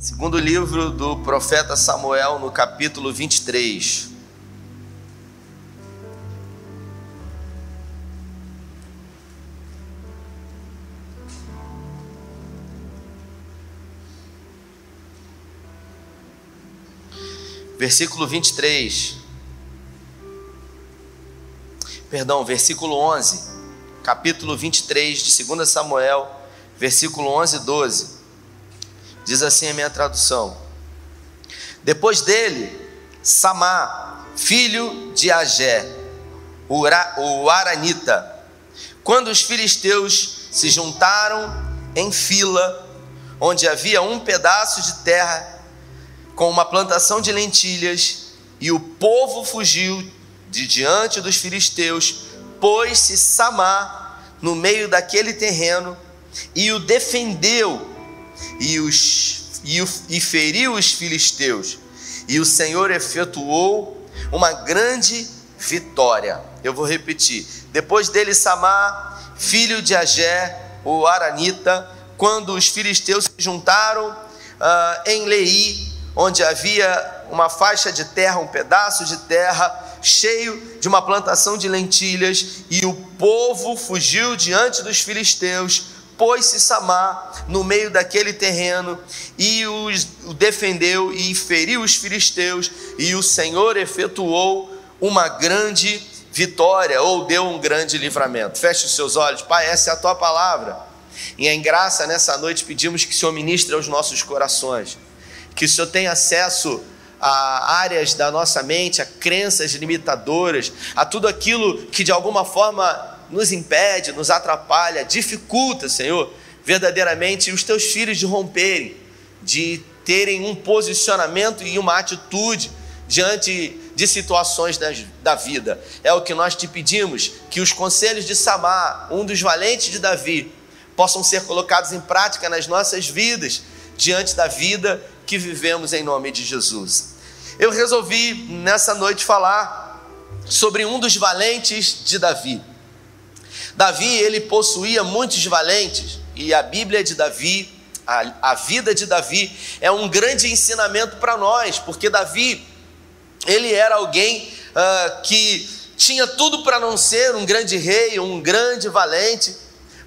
Segundo livro do profeta Samuel, no capítulo 23. Versículo 23. Perdão, versículo 11. Capítulo 23 de 2 Samuel, versículo 11 e 12. Diz assim a minha tradução: Depois dele, Samá, filho de Agé, o Aranita, quando os filisteus se juntaram em fila, onde havia um pedaço de terra com uma plantação de lentilhas, e o povo fugiu de diante dos filisteus, pôs-se Samá no meio daquele terreno e o defendeu e, os, e, o, e feriu os filisteus. E o Senhor efetuou uma grande vitória. Eu vou repetir. Depois dele, Samar, filho de Agé, o Aranita, quando os filisteus se juntaram uh, em Lei, onde havia uma faixa de terra, um pedaço de terra cheio de uma plantação de lentilhas, e o povo fugiu diante dos filisteus pôs-se Samar no meio daquele terreno e os, defendeu e feriu os filisteus, e o Senhor efetuou uma grande vitória, ou deu um grande livramento. Feche os seus olhos, Pai, essa é a tua palavra. E em graça nessa noite pedimos que o Senhor ministre aos nossos corações, que o Senhor tenha acesso a áreas da nossa mente, a crenças limitadoras, a tudo aquilo que de alguma forma nos impede, nos atrapalha, dificulta, Senhor, verdadeiramente os teus filhos de romperem, de terem um posicionamento e uma atitude diante de situações da, vida. É o que nós te pedimos, que os conselhos de Samar, um dos valentes de Davi, possam ser colocados em prática nas nossas vidas, diante da vida que vivemos em nome de Jesus. Eu resolvi nessa noite falar sobre um dos valentes de Davi. Davi, ele possuía muitos valentes, e a Bíblia de Davi, a, a vida de Davi, é um grande ensinamento para nós, porque Davi, ele era alguém uh, que tinha tudo para não ser um grande rei, um grande valente,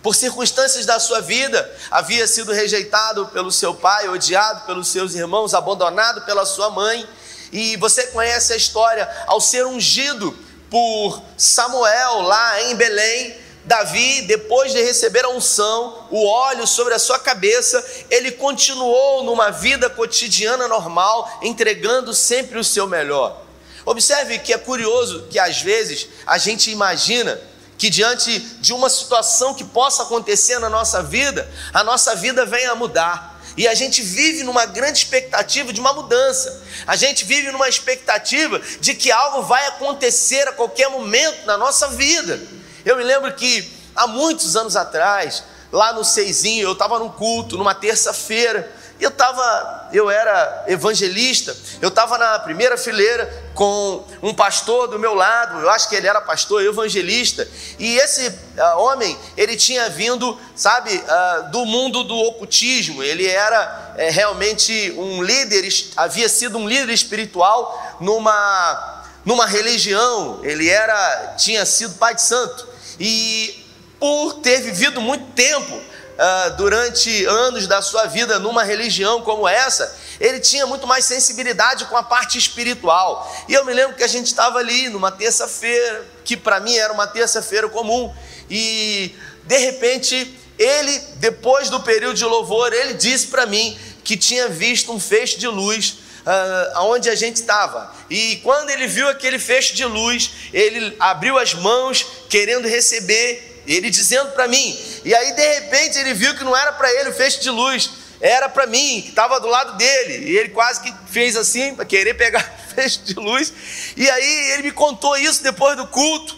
por circunstâncias da sua vida, havia sido rejeitado pelo seu pai, odiado pelos seus irmãos, abandonado pela sua mãe, e você conhece a história, ao ser ungido por Samuel lá em Belém, Davi, depois de receber a unção, o óleo sobre a sua cabeça, ele continuou numa vida cotidiana normal, entregando sempre o seu melhor. Observe que é curioso que às vezes a gente imagina que diante de uma situação que possa acontecer na nossa vida, a nossa vida venha a mudar. E a gente vive numa grande expectativa de uma mudança. A gente vive numa expectativa de que algo vai acontecer a qualquer momento na nossa vida. Eu me lembro que há muitos anos atrás, lá no Seizinho, eu estava num culto, numa terça-feira, eu estava, eu era evangelista, eu estava na primeira fileira com um pastor do meu lado, eu acho que ele era pastor, evangelista, e esse uh, homem, ele tinha vindo, sabe, uh, do mundo do ocultismo, ele era é, realmente um líder, havia sido um líder espiritual numa, numa religião, ele era, tinha sido pai de santo, e por ter vivido muito tempo, uh, durante anos da sua vida numa religião como essa, ele tinha muito mais sensibilidade com a parte espiritual. E eu me lembro que a gente estava ali numa terça-feira, que para mim era uma terça-feira comum, e de repente ele, depois do período de louvor, ele disse para mim que tinha visto um feixe de luz uh, aonde a gente estava. E quando ele viu aquele feixe de luz, ele abriu as mãos querendo receber, ele dizendo para mim. E aí de repente ele viu que não era para ele o feixe de luz, era para mim, que estava do lado dele. E ele quase que fez assim para querer pegar o feixe de luz. E aí ele me contou isso depois do culto.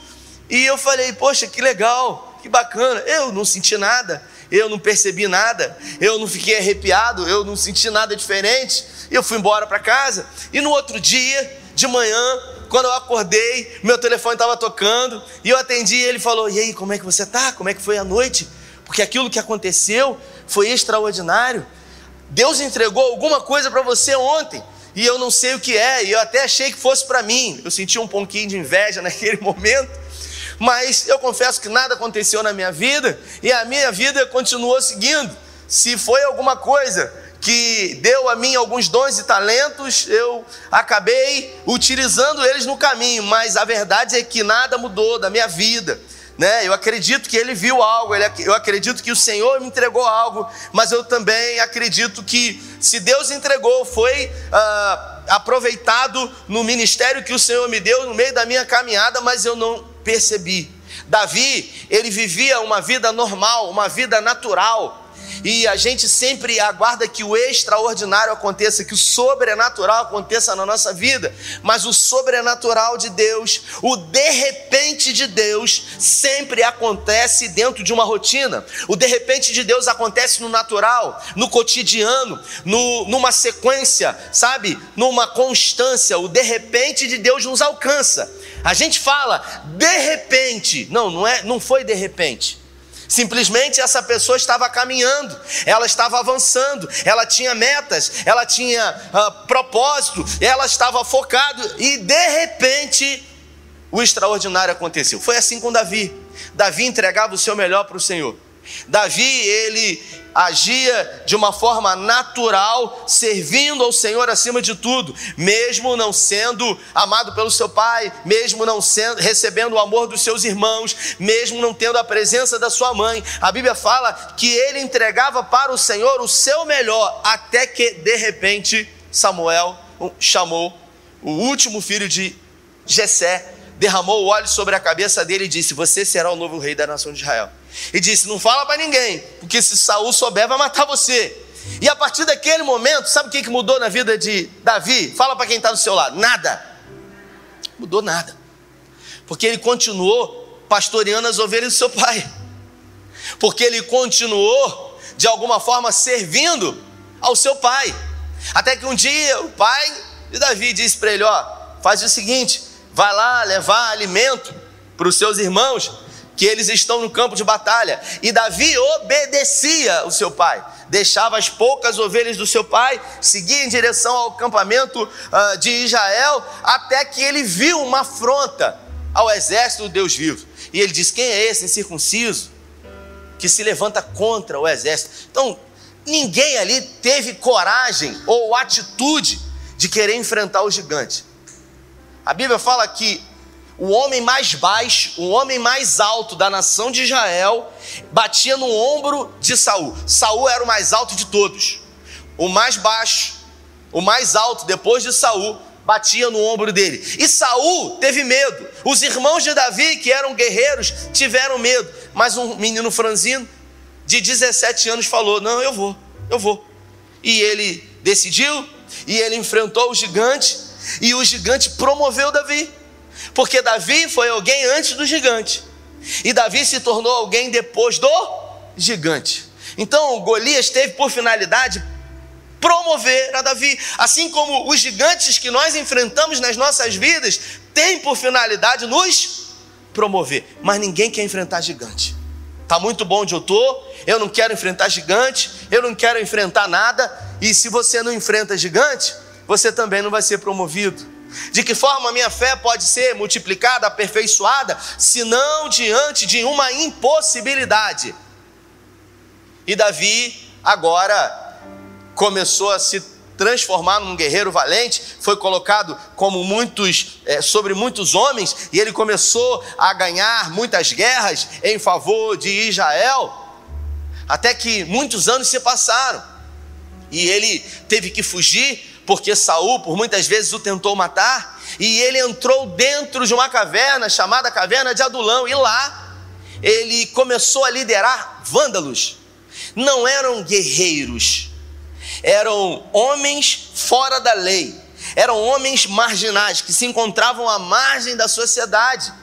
E eu falei: "Poxa, que legal, que bacana". Eu não senti nada eu não percebi nada, eu não fiquei arrepiado, eu não senti nada diferente. Eu fui embora para casa. E no outro dia, de manhã, quando eu acordei, meu telefone estava tocando e eu atendi. Ele falou: E aí, como é que você está? Como é que foi a noite? Porque aquilo que aconteceu foi extraordinário. Deus entregou alguma coisa para você ontem e eu não sei o que é, e eu até achei que fosse para mim. Eu senti um pouquinho de inveja naquele momento, mas eu confesso que nada aconteceu na minha vida e a minha vida continuou seguindo. Se foi alguma coisa que deu a mim alguns dons e talentos, eu acabei utilizando eles no caminho, mas a verdade é que nada mudou da minha vida. Né? Eu acredito que ele viu algo, eu acredito que o Senhor me entregou algo, mas eu também acredito que se Deus entregou, foi ah, aproveitado no ministério que o Senhor me deu no meio da minha caminhada, mas eu não percebi. Davi, ele vivia uma vida normal, uma vida natural, e a gente sempre aguarda que o extraordinário aconteça, que o sobrenatural aconteça na nossa vida, mas o sobrenatural de Deus, o de repente de Deus, sempre acontece dentro de uma rotina. O de repente de Deus acontece no natural, no cotidiano, no, numa sequência, sabe? Numa constância. O de repente de Deus nos alcança. A gente fala de repente, não, não é, não foi de repente. Simplesmente essa pessoa estava caminhando, ela estava avançando, ela tinha metas, ela tinha uh, propósito, ela estava focado e de repente o extraordinário aconteceu. Foi assim com Davi. Davi entregava o seu melhor para o Senhor. Davi, ele agia de uma forma natural, servindo ao Senhor acima de tudo, mesmo não sendo amado pelo seu pai, mesmo não sendo, recebendo o amor dos seus irmãos, mesmo não tendo a presença da sua mãe. A Bíblia fala que ele entregava para o Senhor o seu melhor, até que de repente Samuel chamou o último filho de Jessé, derramou o óleo sobre a cabeça dele e disse: Você será o novo rei da nação de Israel e disse: Não fala para ninguém, porque se Saul souber, vai matar você. E a partir daquele momento, sabe o que mudou na vida de Davi? Fala para quem está do seu lado: nada. Mudou nada. Porque ele continuou pastoreando as ovelhas do seu pai. Porque ele continuou, de alguma forma, servindo ao seu pai. Até que um dia o pai de Davi disse para ele: Ó, faz o seguinte, vai lá levar alimento para os seus irmãos que eles estão no campo de batalha. E Davi obedecia o seu pai, deixava as poucas ovelhas do seu pai, seguia em direção ao acampamento uh, de Israel, até que ele viu uma afronta ao exército do Deus vivo. E ele diz: Quem é esse incircunciso que se levanta contra o exército? Então, ninguém ali teve coragem ou atitude de querer enfrentar o gigante. A Bíblia fala que o homem mais baixo, o homem mais alto da nação de Israel, batia no ombro de Saul. Saul era o mais alto de todos. O mais baixo, o mais alto depois de Saul, batia no ombro dele. E Saul teve medo. Os irmãos de Davi, que eram guerreiros, tiveram medo. Mas um menino franzino de 17 anos falou: "Não, eu vou. Eu vou". E ele decidiu, e ele enfrentou o gigante, e o gigante promoveu Davi. Porque Davi foi alguém antes do gigante. E Davi se tornou alguém depois do gigante. Então, Golias teve por finalidade promover a Davi, assim como os gigantes que nós enfrentamos nas nossas vidas têm por finalidade nos promover, mas ninguém quer enfrentar gigante. Tá muito bom onde eu tô, eu não quero enfrentar gigante, eu não quero enfrentar nada, e se você não enfrenta gigante, você também não vai ser promovido. De que forma a minha fé pode ser multiplicada, aperfeiçoada, se não diante de uma impossibilidade? E Davi agora começou a se transformar num guerreiro valente, foi colocado como muitos é, sobre muitos homens e ele começou a ganhar muitas guerras em favor de Israel, até que muitos anos se passaram e ele teve que fugir porque Saul por muitas vezes o tentou matar, e ele entrou dentro de uma caverna chamada caverna de Adulão, e lá ele começou a liderar vândalos. Não eram guerreiros, eram homens fora da lei, eram homens marginais que se encontravam à margem da sociedade,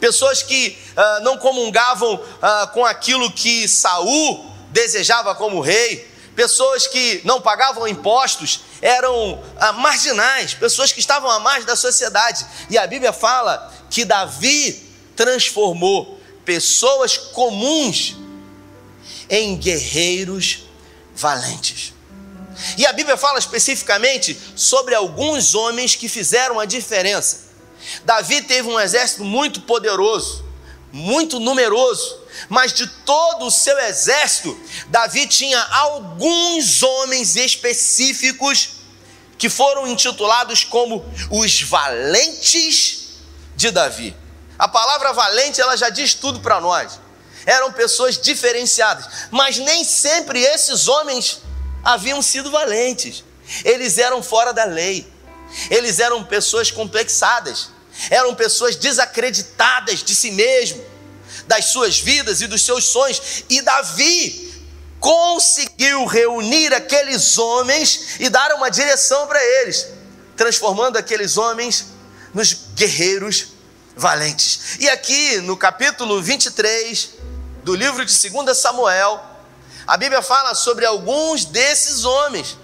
pessoas que uh, não comungavam uh, com aquilo que Saul desejava como rei, pessoas que não pagavam impostos, eram ah, marginais, pessoas que estavam à margem da sociedade. E a Bíblia fala que Davi transformou pessoas comuns em guerreiros valentes. E a Bíblia fala especificamente sobre alguns homens que fizeram a diferença. Davi teve um exército muito poderoso, muito numeroso, mas de todo o seu exército, Davi tinha alguns homens específicos que foram intitulados como os valentes de Davi. A palavra valente, ela já diz tudo para nós. Eram pessoas diferenciadas, mas nem sempre esses homens haviam sido valentes. Eles eram fora da lei. Eles eram pessoas complexadas. Eram pessoas desacreditadas de si mesmo, das suas vidas e dos seus sonhos. E Davi conseguiu reunir aqueles homens e dar uma direção para eles, transformando aqueles homens nos guerreiros valentes. E aqui no capítulo 23 do livro de 2 Samuel, a Bíblia fala sobre alguns desses homens,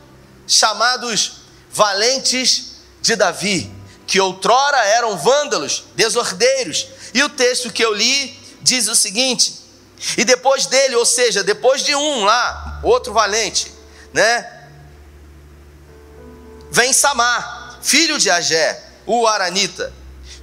chamados valentes de Davi, que outrora eram vândalos, desordeiros. E o texto que eu li diz o seguinte: e depois dele, ou seja, depois de um lá, outro valente, né? Vem Samar, filho de Agé, o Aranita.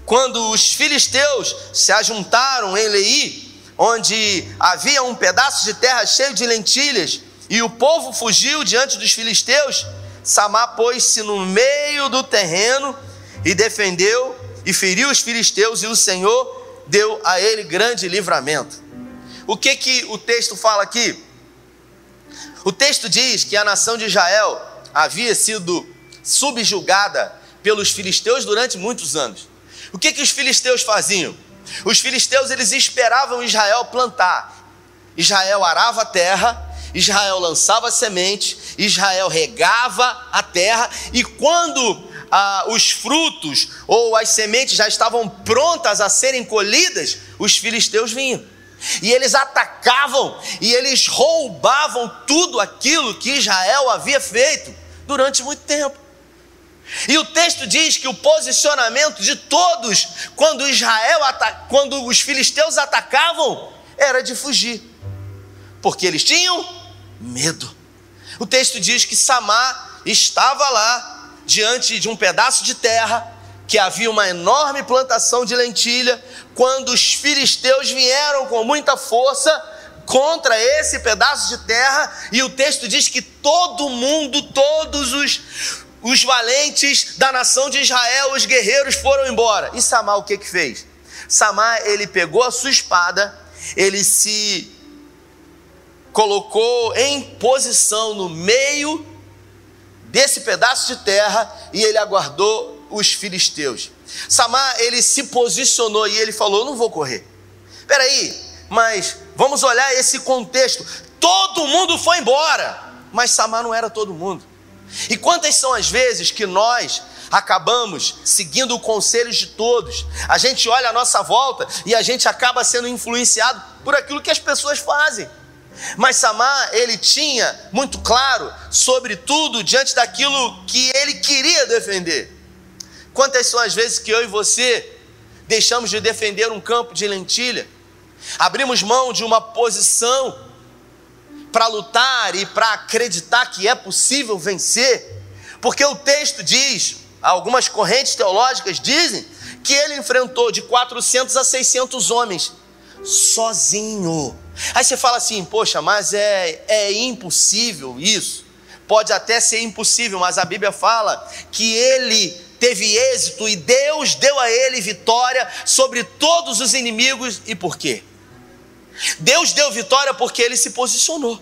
Quando os filisteus se ajuntaram em Leí, onde havia um pedaço de terra cheio de lentilhas, e o povo fugiu diante dos filisteus, Samar pôs-se no meio do terreno e defendeu e feriu os filisteus, e o Senhor deu a ele grande livramento. O que que o texto fala aqui? O texto diz que a nação de Israel havia sido subjugada pelos filisteus durante muitos anos. O que que os filisteus faziam? Os filisteus eles esperavam Israel plantar. Israel arava a terra, Israel lançava semente, Israel regava a terra e quando ah, os frutos ou as sementes já estavam prontas a serem colhidas, os filisteus vinham. E eles atacavam e eles roubavam tudo aquilo que Israel havia feito durante muito tempo. E o texto diz que o posicionamento de todos quando Israel quando os filisteus atacavam era de fugir. Porque eles tinham medo. O texto diz que Samar estava lá diante de um pedaço de terra que havia uma enorme plantação de lentilha, quando os filisteus vieram com muita força contra esse pedaço de terra, e o texto diz que todo mundo, todos os, os valentes da nação de Israel, os guerreiros foram embora. E Samar o que que fez? Samar, ele pegou a sua espada, ele se colocou em posição no meio desse pedaço de terra e ele aguardou os filisteus. Samar, ele se posicionou e ele falou: Não vou correr. Peraí, mas vamos olhar esse contexto. Todo mundo foi embora, mas Samar não era todo mundo. E quantas são as vezes que nós acabamos seguindo o conselho de todos? A gente olha à nossa volta e a gente acaba sendo influenciado por aquilo que as pessoas fazem. Mas Samar, ele tinha muito claro sobre tudo diante daquilo que ele queria defender. Quantas são as vezes que eu e você deixamos de defender um campo de lentilha, abrimos mão de uma posição para lutar e para acreditar que é possível vencer, porque o texto diz, algumas correntes teológicas dizem, que ele enfrentou de 400 a 600 homens, sozinho. Aí você fala assim, poxa, mas é, é impossível isso. Pode até ser impossível, mas a Bíblia fala que ele teve êxito e Deus deu a ele vitória sobre todos os inimigos. E por quê? Deus deu vitória porque ele se posicionou.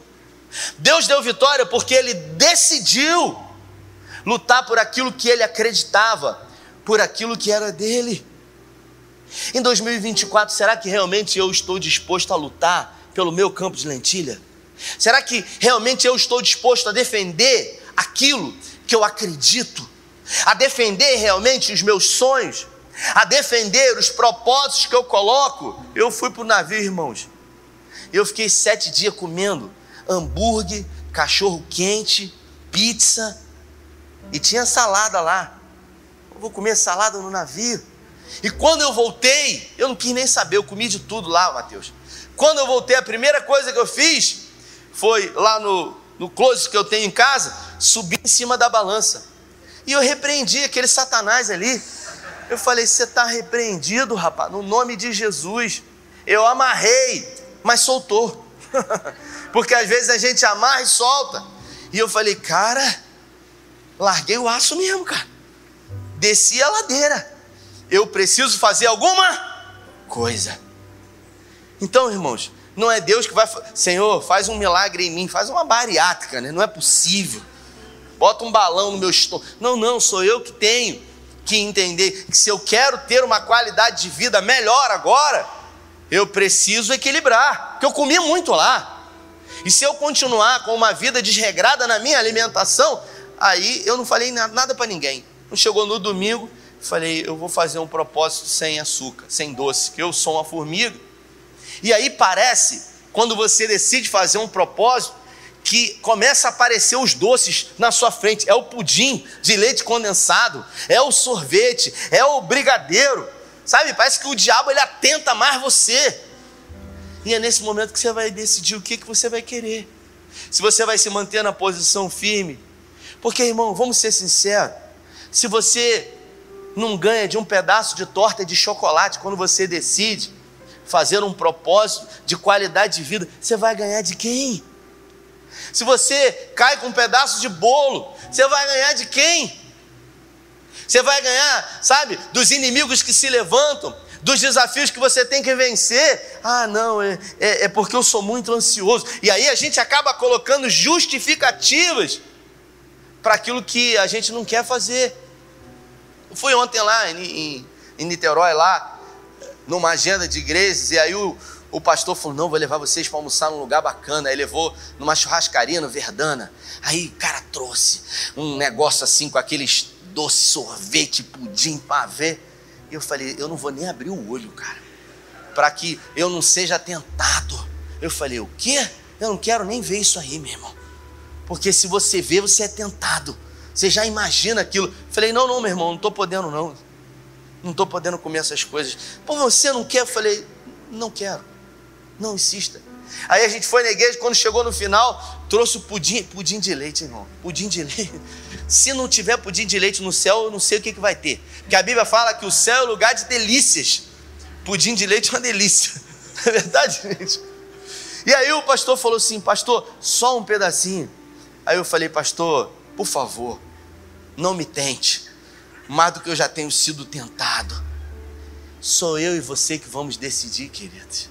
Deus deu vitória porque ele decidiu lutar por aquilo que ele acreditava, por aquilo que era dele. Em 2024, será que realmente eu estou disposto a lutar pelo meu campo de lentilha? Será que realmente eu estou disposto a defender aquilo que eu acredito? a defender realmente os meus sonhos, a defender os propósitos que eu coloco. Eu fui para o navio, irmãos. Eu fiquei sete dias comendo hambúrguer, cachorro quente, pizza e tinha salada lá. Eu vou comer salada no navio. E quando eu voltei, eu não quis nem saber, eu comi de tudo lá, Mateus. Quando eu voltei, a primeira coisa que eu fiz foi lá no, no closet que eu tenho em casa, subir em cima da balança. E eu repreendi aquele Satanás ali. Eu falei: Você está repreendido, rapaz, no nome de Jesus. Eu amarrei, mas soltou. Porque às vezes a gente amarra e solta. E eu falei: Cara, larguei o aço mesmo, cara. Desci a ladeira. Eu preciso fazer alguma coisa. Então, irmãos, não é Deus que vai, Senhor, faz um milagre em mim, faz uma bariátrica, né? Não é possível. Bota um balão no meu estômago. Não, não, sou eu que tenho que entender que se eu quero ter uma qualidade de vida melhor agora, eu preciso equilibrar, porque eu comi muito lá. E se eu continuar com uma vida desregrada na minha alimentação, aí eu não falei nada para ninguém. Não chegou no domingo, falei, eu vou fazer um propósito sem açúcar, sem doce, que eu sou uma formiga. E aí parece, quando você decide fazer um propósito, que começa a aparecer os doces na sua frente. É o pudim de leite condensado, é o sorvete, é o brigadeiro. Sabe? Parece que o diabo ele atenta mais você. E é nesse momento que você vai decidir o que, que você vai querer. Se você vai se manter na posição firme. Porque, irmão, vamos ser sinceros. Se você não ganha de um pedaço de torta de chocolate quando você decide fazer um propósito de qualidade de vida, você vai ganhar de quem? Se você cai com um pedaço de bolo, você vai ganhar de quem? Você vai ganhar, sabe, dos inimigos que se levantam, dos desafios que você tem que vencer. Ah, não, é, é, é porque eu sou muito ansioso. E aí a gente acaba colocando justificativas para aquilo que a gente não quer fazer. Fui ontem lá em, em, em Niterói, lá, numa agenda de igrejas, e aí o, o pastor falou: Não, vou levar vocês para almoçar num lugar bacana. Aí levou numa churrascaria no Verdana. Aí o cara trouxe um negócio assim com aqueles doces, sorvete, pudim, pavê. E eu falei: Eu não vou nem abrir o olho, cara, para que eu não seja tentado. Eu falei: O quê? Eu não quero nem ver isso aí, meu irmão. Porque se você vê, você é tentado. Você já imagina aquilo. Falei, não, não, meu irmão, não estou podendo, não. Não estou podendo comer essas coisas. Pô, você não quer? Falei, não quero. Não insista. Aí a gente foi na igreja, quando chegou no final, trouxe o pudim, pudim de leite, irmão. Pudim de leite. Se não tiver pudim de leite no céu, eu não sei o que, que vai ter. Porque a Bíblia fala que o céu é lugar de delícias. Pudim de leite é uma delícia. Não é verdade, gente? E aí o pastor falou assim: Pastor, só um pedacinho. Aí eu falei: Pastor, por favor, não me tente, mais do que eu já tenho sido tentado. Sou eu e você que vamos decidir, queridos.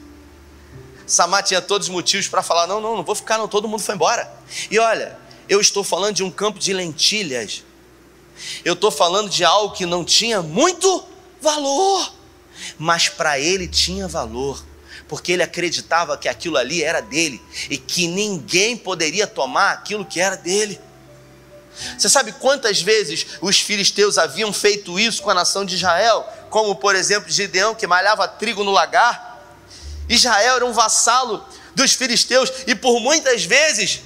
Samar tinha todos os motivos para falar: não, não, não vou ficar, não, todo mundo foi embora. E olha, eu estou falando de um campo de lentilhas. Eu estou falando de algo que não tinha muito valor, mas para ele tinha valor, porque ele acreditava que aquilo ali era dele e que ninguém poderia tomar aquilo que era dele. Você sabe quantas vezes os filisteus haviam feito isso com a nação de Israel? Como, por exemplo, Gideão, que malhava trigo no lagar. Israel era um vassalo dos filisteus e por muitas vezes,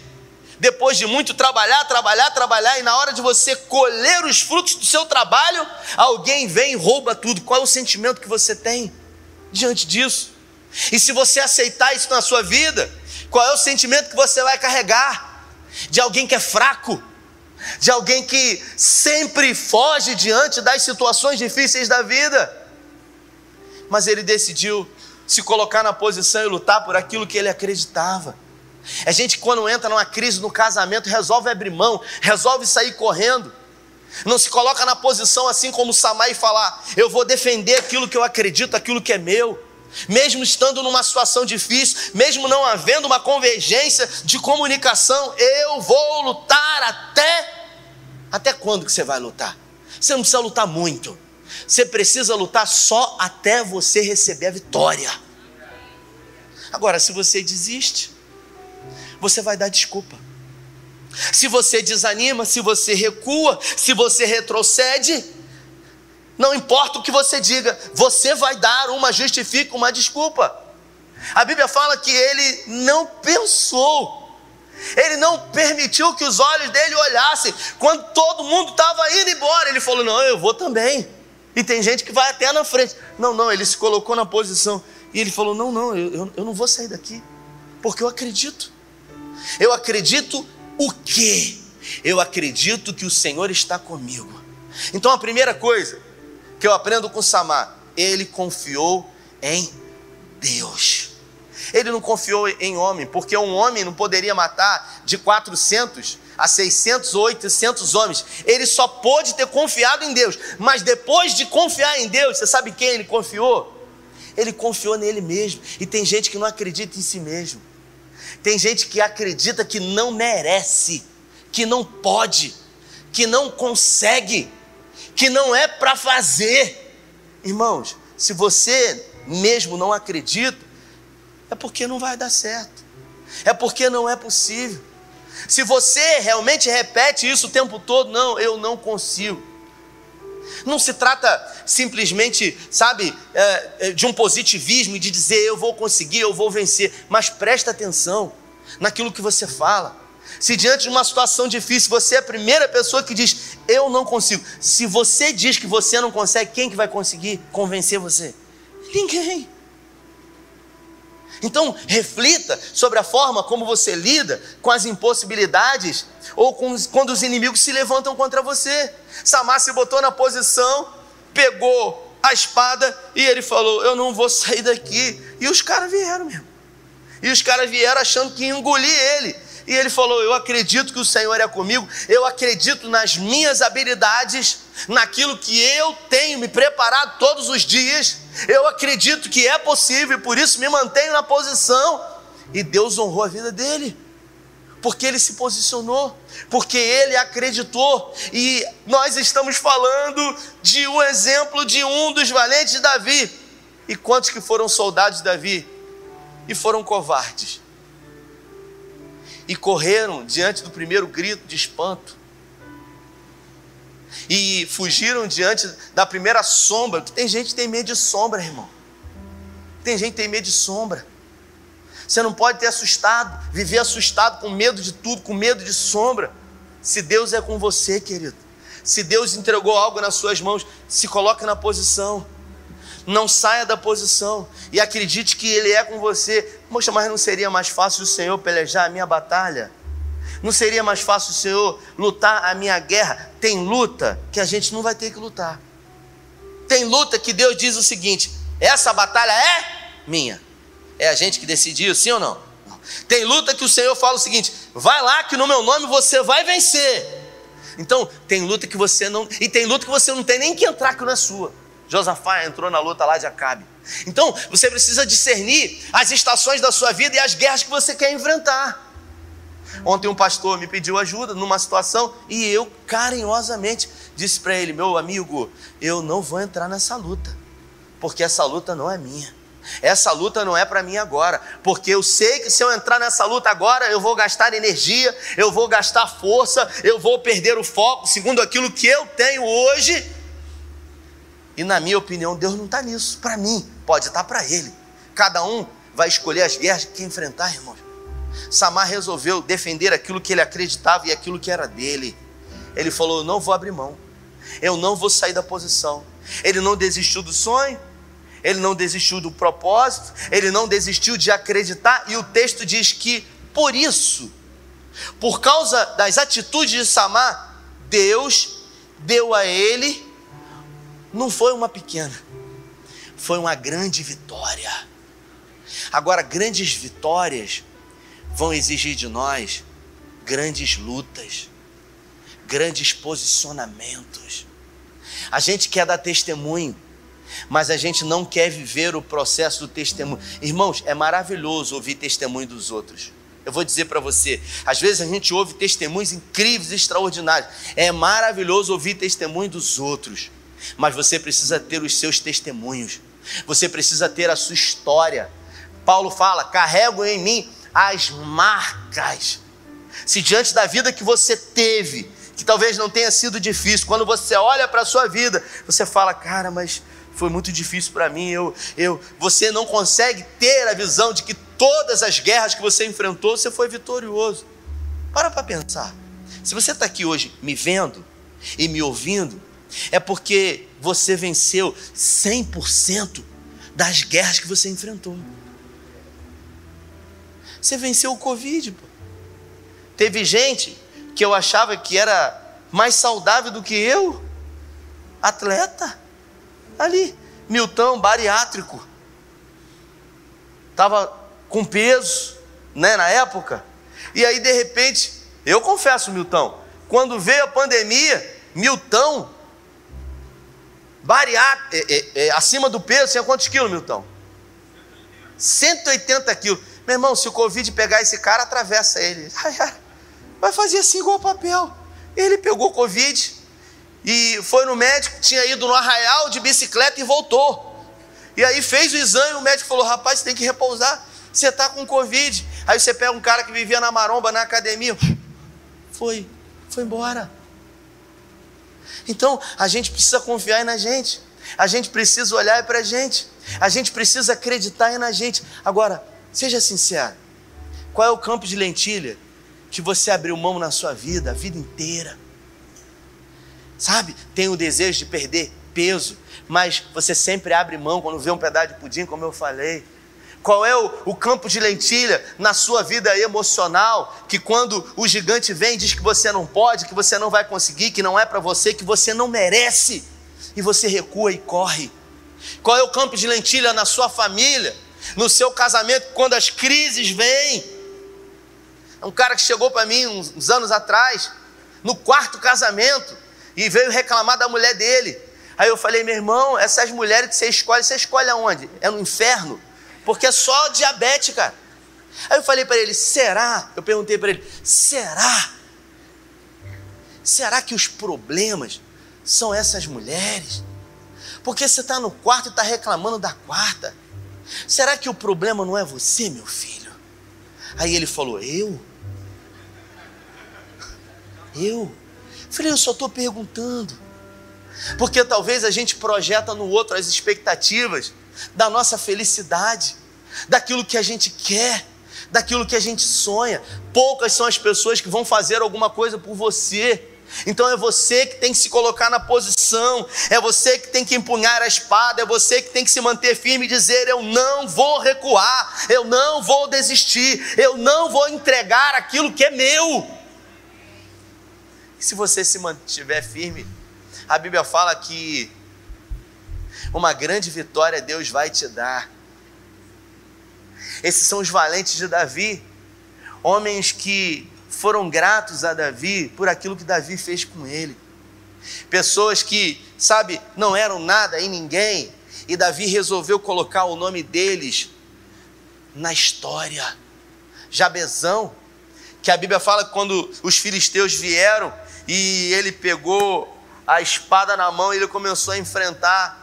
depois de muito trabalhar, trabalhar, trabalhar, e na hora de você colher os frutos do seu trabalho, alguém vem e rouba tudo. Qual é o sentimento que você tem diante disso? E se você aceitar isso na sua vida, qual é o sentimento que você vai carregar? De alguém que é fraco, de alguém que sempre foge diante das situações difíceis da vida. Mas ele decidiu se colocar na posição e lutar por aquilo que ele acreditava. A gente, quando entra numa crise no casamento, resolve abrir mão, resolve sair correndo. Não se coloca na posição assim como Samai e falar: eu vou defender aquilo que eu acredito, aquilo que é meu. Mesmo estando numa situação difícil, mesmo não havendo uma convergência de comunicação, eu vou lutar até. Até quando que você vai lutar? Você não precisa lutar muito. Você precisa lutar só até você receber a vitória. Agora, se você desiste, você vai dar desculpa. Se você desanima, se você recua, se você retrocede, não importa o que você diga, você vai dar uma justifica, uma desculpa. A Bíblia fala que ele não pensou, ele não permitiu que os olhos dele olhassem. Quando todo mundo estava indo embora, ele falou: Não, eu vou também. E tem gente que vai até na frente. Não, não, ele se colocou na posição. E ele falou: Não, não, eu, eu não vou sair daqui, porque eu acredito. Eu acredito o quê? Eu acredito que o Senhor está comigo. Então a primeira coisa que eu aprendo com Samar, ele confiou em Deus. Ele não confiou em homem, porque um homem não poderia matar de 400 a 600 ou 800 homens. Ele só pôde ter confiado em Deus. Mas depois de confiar em Deus, você sabe quem ele confiou? Ele confiou nele mesmo. E tem gente que não acredita em si mesmo. Tem gente que acredita que não merece, que não pode, que não consegue, que não é para fazer. Irmãos, se você mesmo não acredita, é porque não vai dar certo, é porque não é possível. Se você realmente repete isso o tempo todo, não, eu não consigo. Não se trata simplesmente, sabe, é, é, de um positivismo e de dizer eu vou conseguir, eu vou vencer, mas presta atenção naquilo que você fala. Se diante de uma situação difícil você é a primeira pessoa que diz eu não consigo, se você diz que você não consegue, quem que vai conseguir convencer você? Ninguém. Então, reflita sobre a forma como você lida com as impossibilidades ou com, quando os inimigos se levantam contra você. Samar se botou na posição, pegou a espada e ele falou: Eu não vou sair daqui. E os caras vieram mesmo. E os caras vieram achando que engolir ele. E ele falou: Eu acredito que o Senhor é comigo, eu acredito nas minhas habilidades, naquilo que eu tenho me preparado todos os dias. Eu acredito que é possível e por isso me mantenho na posição. E Deus honrou a vida dele, porque ele se posicionou, porque ele acreditou. E nós estamos falando de um exemplo de um dos valentes de Davi. E quantos que foram soldados de Davi e foram covardes? E correram diante do primeiro grito de espanto. E fugiram diante da primeira sombra. Tem gente que tem medo de sombra, irmão. Tem gente que tem medo de sombra. Você não pode ter assustado, viver assustado, com medo de tudo, com medo de sombra. Se Deus é com você, querido. Se Deus entregou algo nas suas mãos, se coloque na posição. Não saia da posição e acredite que Ele é com você. Poxa, mas não seria mais fácil o Senhor pelejar a minha batalha? Não seria mais fácil o Senhor lutar a minha guerra? Tem luta que a gente não vai ter que lutar. Tem luta que Deus diz o seguinte: essa batalha é minha. É a gente que decidiu, sim ou não? Tem luta que o Senhor fala o seguinte: vai lá que no meu nome você vai vencer. Então, tem luta que você não. E tem luta que você não tem nem que entrar que não é sua. Josafá entrou na luta lá de Acabe. Então, você precisa discernir as estações da sua vida e as guerras que você quer enfrentar. Ontem um pastor me pediu ajuda numa situação e eu carinhosamente disse para ele: Meu amigo, eu não vou entrar nessa luta, porque essa luta não é minha. Essa luta não é para mim agora, porque eu sei que se eu entrar nessa luta agora, eu vou gastar energia, eu vou gastar força, eu vou perder o foco, segundo aquilo que eu tenho hoje, e na minha opinião, Deus não está nisso. Para mim, pode estar tá para ele. Cada um vai escolher as guerras que enfrentar, irmãos. Samar resolveu defender aquilo que ele acreditava e aquilo que era dele. Ele falou: Eu não vou abrir mão, eu não vou sair da posição. Ele não desistiu do sonho, ele não desistiu do propósito, ele não desistiu de acreditar, e o texto diz que por isso, por causa das atitudes de Samar, Deus deu a ele não foi uma pequena, foi uma grande vitória. Agora, grandes vitórias vão exigir de nós grandes lutas, grandes posicionamentos. A gente quer dar testemunho, mas a gente não quer viver o processo do testemunho. Irmãos, é maravilhoso ouvir testemunho dos outros. Eu vou dizer para você, às vezes a gente ouve testemunhos incríveis, extraordinários. É maravilhoso ouvir testemunho dos outros mas você precisa ter os seus testemunhos, você precisa ter a sua história. Paulo fala: carrego em mim as marcas. Se diante da vida que você teve, que talvez não tenha sido difícil, quando você olha para a sua vida, você fala: cara, mas foi muito difícil para mim. Eu, eu, você não consegue ter a visão de que todas as guerras que você enfrentou, você foi vitorioso. Para para pensar. Se você está aqui hoje me vendo e me ouvindo, é porque você venceu 100% das guerras que você enfrentou. Você venceu o Covid. Pô. Teve gente que eu achava que era mais saudável do que eu, atleta, ali, Milton, bariátrico, estava com peso, né, na época, e aí de repente, eu confesso, Milton, quando veio a pandemia, Milton, bariátrico, é, é, é, acima do peso, tinha quantos quilos, Milton? 180 quilos. Meu irmão, se o Covid pegar esse cara, atravessa ele. Vai fazer assim igual papel. Ele pegou Covid e foi no médico, tinha ido no arraial de bicicleta e voltou. E aí fez o exame, o médico falou: rapaz, você tem que repousar, você está com Covid. Aí você pega um cara que vivia na maromba, na academia, foi, foi embora. Então a gente precisa confiar na gente, a gente precisa olhar para a gente, a gente precisa acreditar na gente. Agora, seja sincero: qual é o campo de lentilha que você abriu mão na sua vida, a vida inteira? Sabe, tem o desejo de perder peso, mas você sempre abre mão quando vê um pedaço de pudim, como eu falei. Qual é o, o, campo de lentilha na sua vida emocional? Que quando o gigante vem, diz que você não pode, que você não vai conseguir, que não é para você, que você não merece, e você recua e corre. Qual é o campo de lentilha na sua família, no seu casamento, quando as crises vêm? Um cara que chegou para mim uns, uns anos atrás, no quarto casamento, e veio reclamar da mulher dele. Aí eu falei, meu irmão, essas mulheres que você escolhe, você escolhe aonde? É no inferno? Porque é só diabetes, cara. Aí eu falei para ele: será? Eu perguntei para ele: será? Será que os problemas são essas mulheres? Porque você está no quarto e está reclamando da quarta. Será que o problema não é você, meu filho? Aí ele falou: eu? Eu? Falei: eu só estou perguntando. Porque talvez a gente projeta no outro as expectativas da nossa felicidade, daquilo que a gente quer, daquilo que a gente sonha. Poucas são as pessoas que vão fazer alguma coisa por você. Então é você que tem que se colocar na posição, é você que tem que empunhar a espada, é você que tem que se manter firme e dizer: Eu não vou recuar, eu não vou desistir, eu não vou entregar aquilo que é meu. E se você se mantiver firme, a Bíblia fala que uma grande vitória Deus vai te dar. Esses são os valentes de Davi, homens que foram gratos a Davi por aquilo que Davi fez com ele. Pessoas que, sabe, não eram nada em ninguém, e Davi resolveu colocar o nome deles na história. Jabezão, que a Bíblia fala que quando os filisteus vieram e ele pegou a espada na mão e ele começou a enfrentar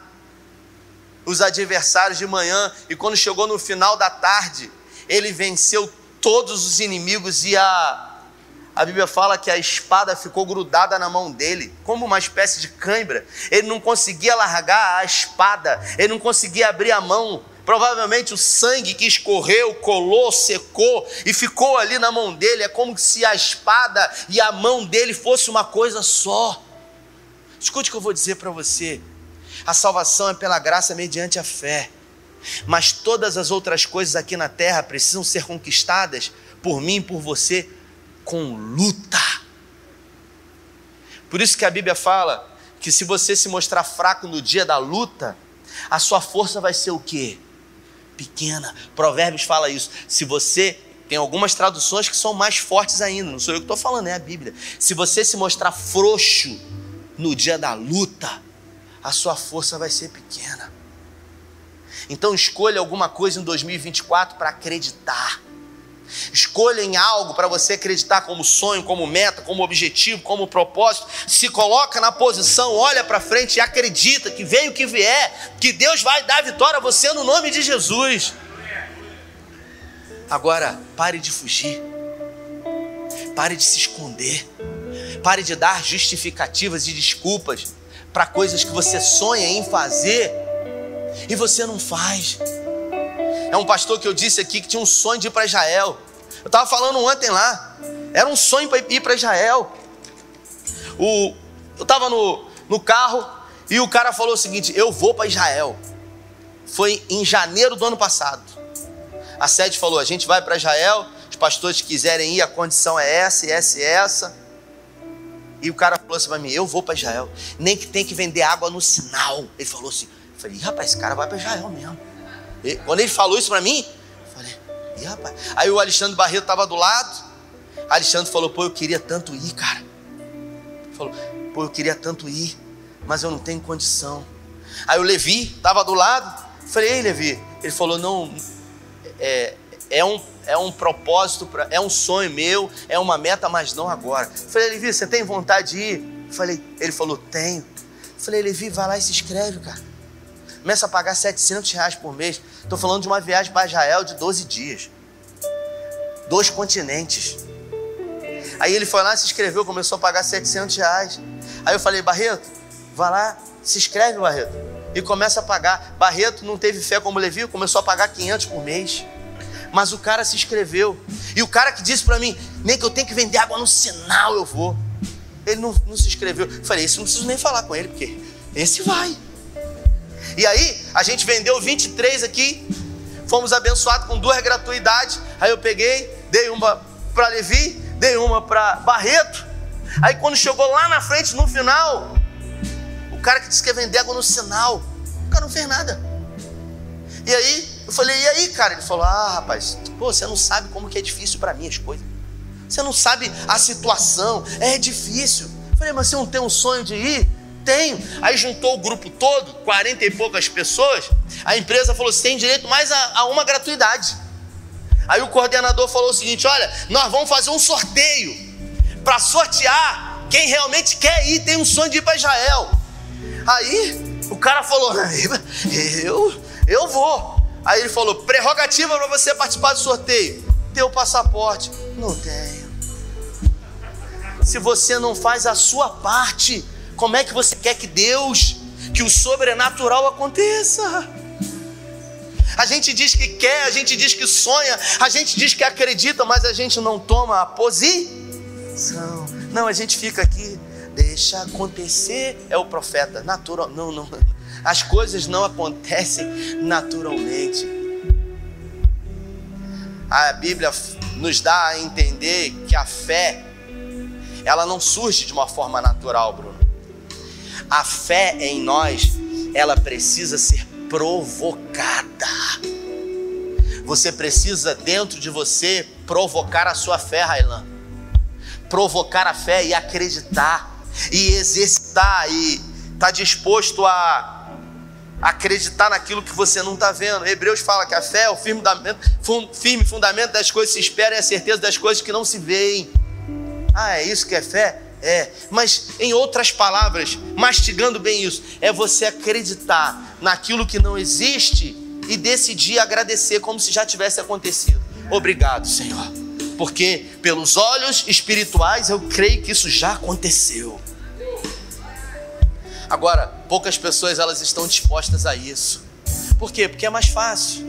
os adversários de manhã, e quando chegou no final da tarde, ele venceu todos os inimigos e a a Bíblia fala que a espada ficou grudada na mão dele, como uma espécie de cãibra. Ele não conseguia largar a espada, ele não conseguia abrir a mão. Provavelmente o sangue que escorreu, colou, secou e ficou ali na mão dele. É como se a espada e a mão dele fosse uma coisa só. Escute o que eu vou dizer para você. A salvação é pela graça mediante a fé. Mas todas as outras coisas aqui na terra precisam ser conquistadas por mim e por você com luta. Por isso que a Bíblia fala que se você se mostrar fraco no dia da luta, a sua força vai ser o quê? Pequena. Provérbios fala isso. Se você tem algumas traduções que são mais fortes ainda, não sou eu que estou falando, é a Bíblia. Se você se mostrar frouxo no dia da luta, a sua força vai ser pequena. Então escolha alguma coisa em 2024 para acreditar. Escolha em algo para você acreditar como sonho, como meta, como objetivo, como propósito. Se coloca na posição, olha para frente e acredita que venha o que vier, que Deus vai dar vitória a você no nome de Jesus. Agora, pare de fugir. Pare de se esconder. Pare de dar justificativas e desculpas para coisas que você sonha em fazer e você não faz. É um pastor que eu disse aqui que tinha um sonho de ir para Israel. Eu estava falando ontem lá. Era um sonho para ir para Israel. O, eu estava no, no carro e o cara falou o seguinte: Eu vou para Israel. Foi em janeiro do ano passado. A sede falou: A gente vai para Israel. Os pastores que quiserem ir, a condição é essa, essa e essa. E o cara falou assim para mim: Eu vou para Israel, nem que tem que vender água no sinal. Ele falou assim: eu Falei, rapaz, esse cara vai para Israel mesmo. E, quando ele falou isso para mim, eu falei, e rapaz. Aí o Alexandre Barreto estava do lado. Alexandre falou: Pô, eu queria tanto ir, cara. Falou: Pô, eu queria tanto ir, mas eu não tenho condição. Aí o Levi estava do lado. Falei: Ei, Levi. Ele falou: Não, é, é um, é um propósito, pra, é um sonho meu, é uma meta, mas não agora. Falei, Levi, você tem vontade de ir? Falei, ele falou, tenho. Falei, Levi, vai lá e se inscreve, cara. Começa a pagar 700 reais por mês. Estou falando de uma viagem para Israel de 12 dias. Dois continentes. Aí ele foi lá, se inscreveu, começou a pagar 700 reais. Aí eu falei, Barreto, vai lá, se inscreve, Barreto. E começa a pagar. Barreto não teve fé como Levi, começou a pagar 500 por mês. Mas o cara se inscreveu. E o cara que disse para mim, nem que eu tenho que vender água no sinal, eu vou. Ele não, não se inscreveu. Eu falei, esse não preciso nem falar com ele, porque esse vai. E aí, a gente vendeu 23 aqui, fomos abençoados com duas gratuidades. Aí eu peguei, dei uma para Levi, dei uma para Barreto. Aí quando chegou lá na frente, no final, o cara que disse que ia vender água no sinal, o cara não fez nada. E aí, eu falei, e aí, cara? Ele falou, ah, rapaz, pô, você não sabe como que é difícil para mim as coisas. Você não sabe a situação, é difícil. Eu falei, mas você não tem um sonho de ir? Tenho. Aí juntou o grupo todo, 40 e poucas pessoas. A empresa falou: você tem direito mais a, a uma gratuidade. Aí o coordenador falou o seguinte: olha, nós vamos fazer um sorteio para sortear quem realmente quer ir, tem um sonho de ir para Israel. Aí o cara falou: eu, eu vou. Aí ele falou: prerrogativa para você participar do sorteio. Tem o passaporte? Não tenho. Se você não faz a sua parte, como é que você quer que Deus, que o sobrenatural aconteça? A gente diz que quer, a gente diz que sonha, a gente diz que acredita, mas a gente não toma a posição. Não, a gente fica aqui, deixa acontecer, é o profeta, natural. Não, não. As coisas não acontecem naturalmente. A Bíblia nos dá a entender que a fé ela não surge de uma forma natural, Bruno. A fé em nós, ela precisa ser provocada. Você precisa dentro de você provocar a sua fé, Railan. Provocar a fé e acreditar e exercitar e estar tá disposto a acreditar naquilo que você não está vendo. Hebreus fala que a fé é o firme fundamento, firme fundamento das coisas que se esperam e a certeza das coisas que não se veem. Ah, é isso que é fé? É, mas em outras palavras, mastigando bem isso, é você acreditar naquilo que não existe e decidir agradecer como se já tivesse acontecido. Obrigado, Senhor, porque pelos olhos espirituais eu creio que isso já aconteceu. Agora, poucas pessoas elas estão dispostas a isso. Por quê? Porque é mais fácil.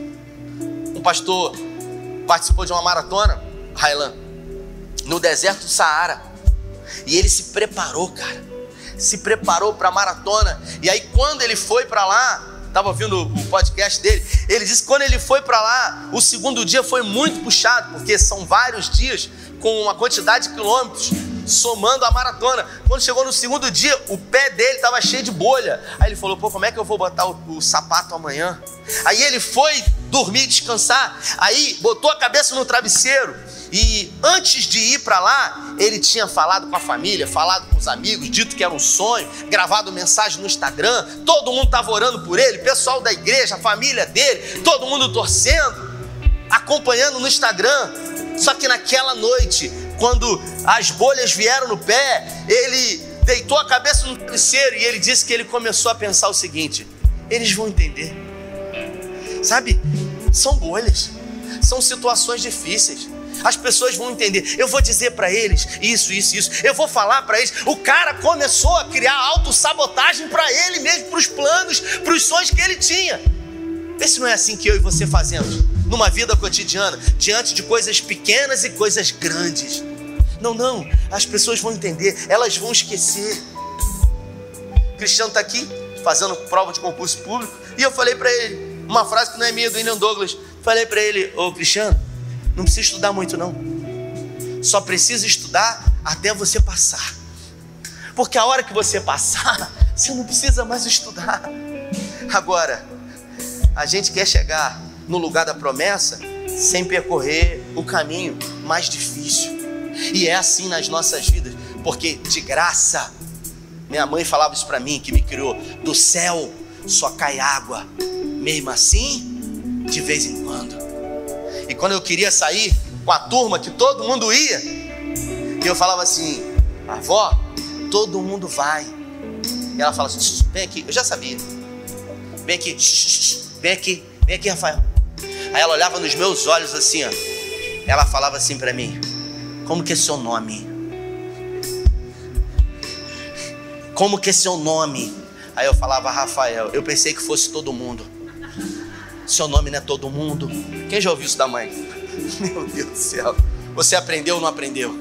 Um pastor participou de uma maratona, Highland, no deserto do Saara. E ele se preparou, cara. Se preparou para a maratona. E aí quando ele foi para lá, estava ouvindo o podcast dele, ele disse que quando ele foi para lá, o segundo dia foi muito puxado, porque são vários dias com uma quantidade de quilômetros somando a maratona. Quando chegou no segundo dia, o pé dele estava cheio de bolha. Aí ele falou: pô, como é que eu vou botar o, o sapato amanhã? Aí ele foi dormir, descansar. Aí botou a cabeça no travesseiro. E antes de ir para lá, ele tinha falado com a família, falado com os amigos, dito que era um sonho, gravado mensagem no Instagram. Todo mundo estava orando por ele, pessoal da igreja, a família dele, todo mundo torcendo, acompanhando no Instagram. Só que naquela noite, quando as bolhas vieram no pé, ele deitou a cabeça no travesseiro e ele disse que ele começou a pensar o seguinte: eles vão entender. Sabe? São bolhas, são situações difíceis. As pessoas vão entender. Eu vou dizer para eles isso, isso, isso. Eu vou falar para eles. O cara começou a criar autossabotagem para ele mesmo, para os planos, para os sonhos que ele tinha. Vê se não é assim que eu e você fazemos numa vida cotidiana, diante de coisas pequenas e coisas grandes. Não, não, as pessoas vão entender, elas vão esquecer. O Cristiano está aqui fazendo prova de concurso público e eu falei para ele uma frase que não é minha, do William Douglas. Falei para ele: Ô Cristiano, não precisa estudar muito, não, só precisa estudar até você passar. Porque a hora que você passar, você não precisa mais estudar. Agora, a gente quer chegar no lugar da promessa sem percorrer o caminho mais difícil. E é assim nas nossas vidas, porque de graça, minha mãe falava isso para mim, que me criou, do céu só cai água, mesmo assim, de vez em quando. E quando eu queria sair com a turma que todo mundo ia, eu falava assim, avó, todo mundo vai. E ela fala assim, vem aqui, eu já sabia. Vem aqui, vem aqui, vem aqui, Rafael. Aí ela olhava nos meus olhos assim, ó. Ela falava assim para mim: Como que é seu nome? Como que é seu nome? Aí eu falava Rafael. Eu pensei que fosse todo mundo. Seu nome não é todo mundo. Quem já ouviu isso da mãe? Meu Deus do céu. Você aprendeu ou não aprendeu?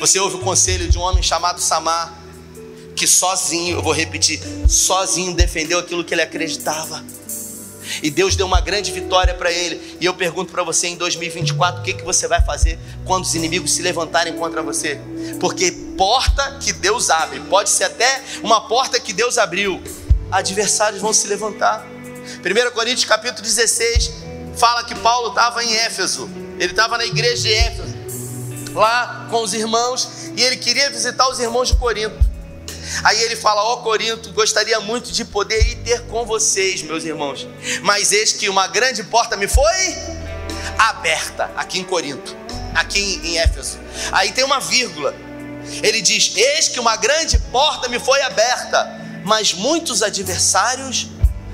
Você ouve o conselho de um homem chamado Samar, que sozinho, eu vou repetir, sozinho defendeu aquilo que ele acreditava. E Deus deu uma grande vitória para ele. E eu pergunto para você em 2024, o que, que você vai fazer quando os inimigos se levantarem contra você? Porque porta que Deus abre, pode ser até uma porta que Deus abriu, adversários vão se levantar. 1 Coríntios capítulo 16 fala que Paulo estava em Éfeso, ele estava na igreja de Éfeso, lá com os irmãos, e ele queria visitar os irmãos de Corinto. Aí ele fala: Ó oh, Corinto, gostaria muito de poder ir ter com vocês, meus irmãos. Mas eis que uma grande porta me foi aberta aqui em Corinto, aqui em, em Éfeso. Aí tem uma vírgula. Ele diz: Eis que uma grande porta me foi aberta, mas muitos adversários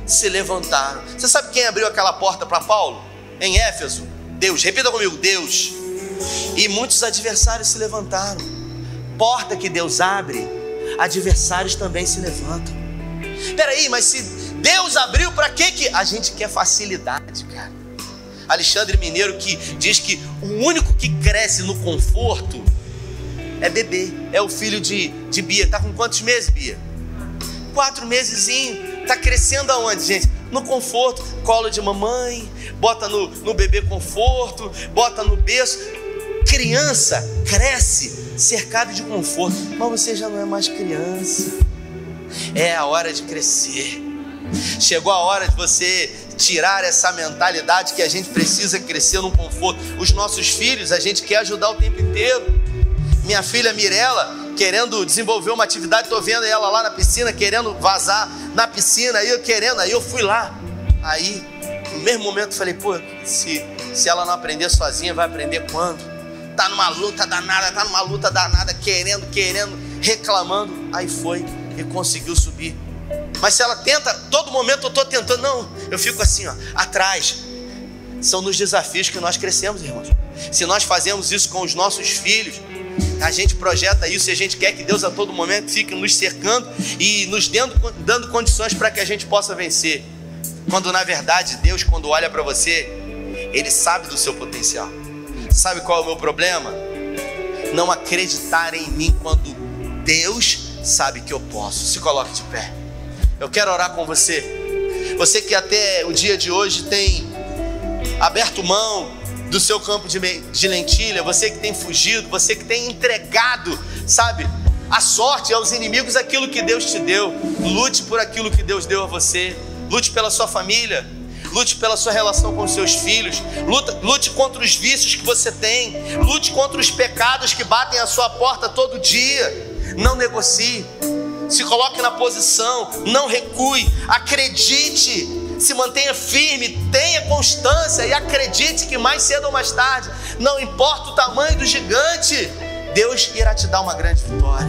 se levantaram. Você sabe quem abriu aquela porta para Paulo? Em Éfeso? Deus. Repita comigo: Deus. E muitos adversários se levantaram. Porta que Deus abre adversários também se levantam. Peraí, mas se Deus abriu, para que que a gente quer facilidade, cara? Alexandre Mineiro que diz que o único que cresce no conforto é bebê, é o filho de, de Bia. Tá com quantos meses, Bia? Quatro meses. Tá crescendo aonde, gente? No conforto, colo de mamãe, bota no, no bebê conforto, bota no berço. Criança cresce cercado de conforto, mas você já não é mais criança. É a hora de crescer. Chegou a hora de você tirar essa mentalidade que a gente precisa crescer no conforto. Os nossos filhos, a gente quer ajudar o tempo inteiro. Minha filha Mirella, querendo desenvolver uma atividade, estou vendo ela lá na piscina, querendo vazar na piscina, aí eu querendo, aí eu fui lá. Aí, no mesmo momento, falei, pô, se, se ela não aprender sozinha, vai aprender quando? Tá numa luta danada, tá numa luta danada, querendo, querendo, reclamando. Aí foi e conseguiu subir. Mas se ela tenta, todo momento eu estou tentando, não, eu fico assim, ó, atrás. São nos desafios que nós crescemos, irmãos. Se nós fazemos isso com os nossos filhos, a gente projeta isso e a gente quer que Deus a todo momento fique nos cercando e nos dando, dando condições para que a gente possa vencer. Quando na verdade Deus, quando olha para você, Ele sabe do seu potencial. Sabe qual é o meu problema? Não acreditar em mim quando Deus sabe que eu posso. Se coloque de pé. Eu quero orar com você. Você que até o dia de hoje tem aberto mão do seu campo de, lentilha, você que tem fugido, você que tem entregado, sabe, a sorte aos inimigos aquilo que Deus te deu. Lute por aquilo que Deus deu a você. Lute pela sua família lute pela sua relação com seus filhos, lute, lute contra os vícios que você tem, lute contra os pecados que batem à sua porta todo dia. Não negocie, se coloque na posição, não recue, acredite, se mantenha firme, tenha constância e acredite que mais cedo ou mais tarde, não importa o tamanho do gigante, Deus irá te dar uma grande vitória.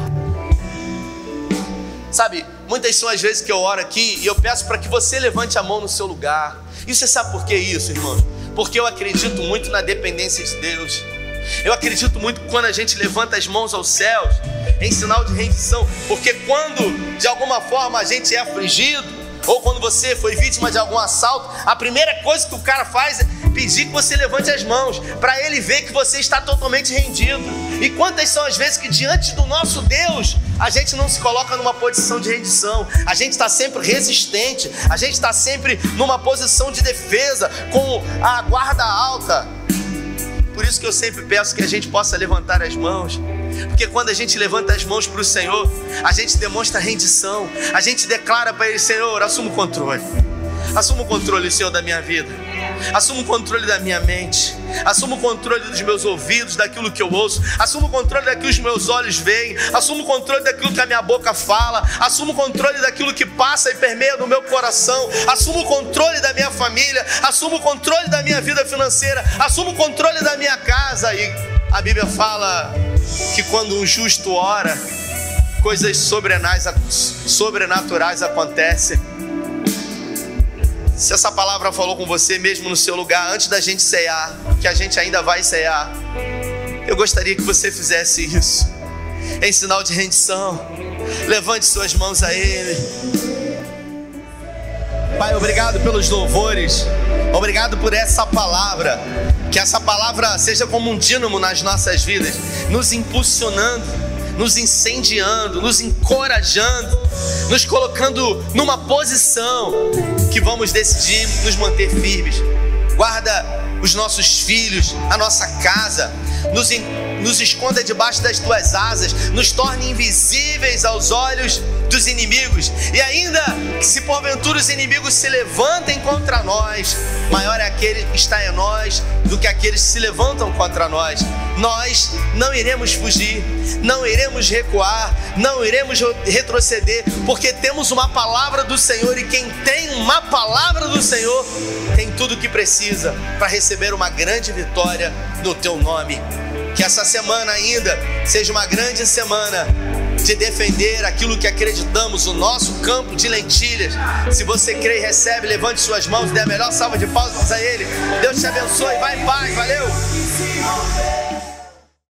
Sabe, muitas são as vezes que eu oro aqui e eu peço para que você levante a mão no seu lugar. E você sabe por que isso, irmão? Porque eu acredito muito na dependência de Deus. Eu acredito muito quando a gente levanta as mãos aos céus em sinal de rendição, porque quando de alguma forma a gente é afligido, ou quando você foi vítima de algum assalto, a primeira coisa que o cara faz é pedir que você levante as mãos, para ele ver que você está totalmente rendido. E quantas são as vezes que diante do nosso Deus a gente não se coloca numa posição de rendição, a gente está sempre resistente, a gente está sempre numa posição de defesa, com a guarda alta. Por isso que eu sempre peço que a gente possa levantar as mãos. Porque quando a gente levanta as mãos para o Senhor, a gente demonstra rendição, a gente declara para Ele: Senhor, assuma o controle, assuma o controle, Senhor, da minha vida, assuma o controle da minha mente, assuma o controle dos meus ouvidos, daquilo que eu ouço, assuma o controle daquilo que os meus olhos veem, assuma o controle daquilo que a minha boca fala, assuma o controle daquilo que passa e permeia no meu coração, assuma o controle da minha família, assuma o controle da minha vida financeira, assuma o controle da minha casa. E a Bíblia fala que quando um justo ora, coisas sobrenaturais acontecem. Se essa palavra falou com você mesmo no seu lugar, antes da gente cear, que a gente ainda vai cear, eu gostaria que você fizesse isso, em sinal de rendição. Levante suas mãos a Ele. Pai, obrigado pelos louvores, obrigado por essa palavra. Que essa palavra seja como um dínamo nas nossas vidas, nos impulsionando, nos incendiando, nos encorajando, nos colocando numa posição que vamos decidir nos manter firmes. Guarda os nossos filhos, a nossa casa, nos, nos esconda debaixo das tuas asas, nos torne invisíveis aos olhos dos inimigos, e ainda que se porventura os inimigos se levantem contra nós, maior é aquele que está em nós do que aqueles que se levantam contra nós. Nós não iremos fugir, não iremos recuar, não iremos retroceder, porque temos uma palavra do Senhor, e quem tem uma palavra do Senhor tem tudo o que precisa para receber uma grande vitória no teu nome. Que essa semana ainda seja uma grande semana de defender aquilo que acreditamos, o nosso campo de lentilhas. Se você crê e recebe, levante suas mãos, dê a melhor salva de palmas a Ele. Deus te abençoe, vai em paz, valeu!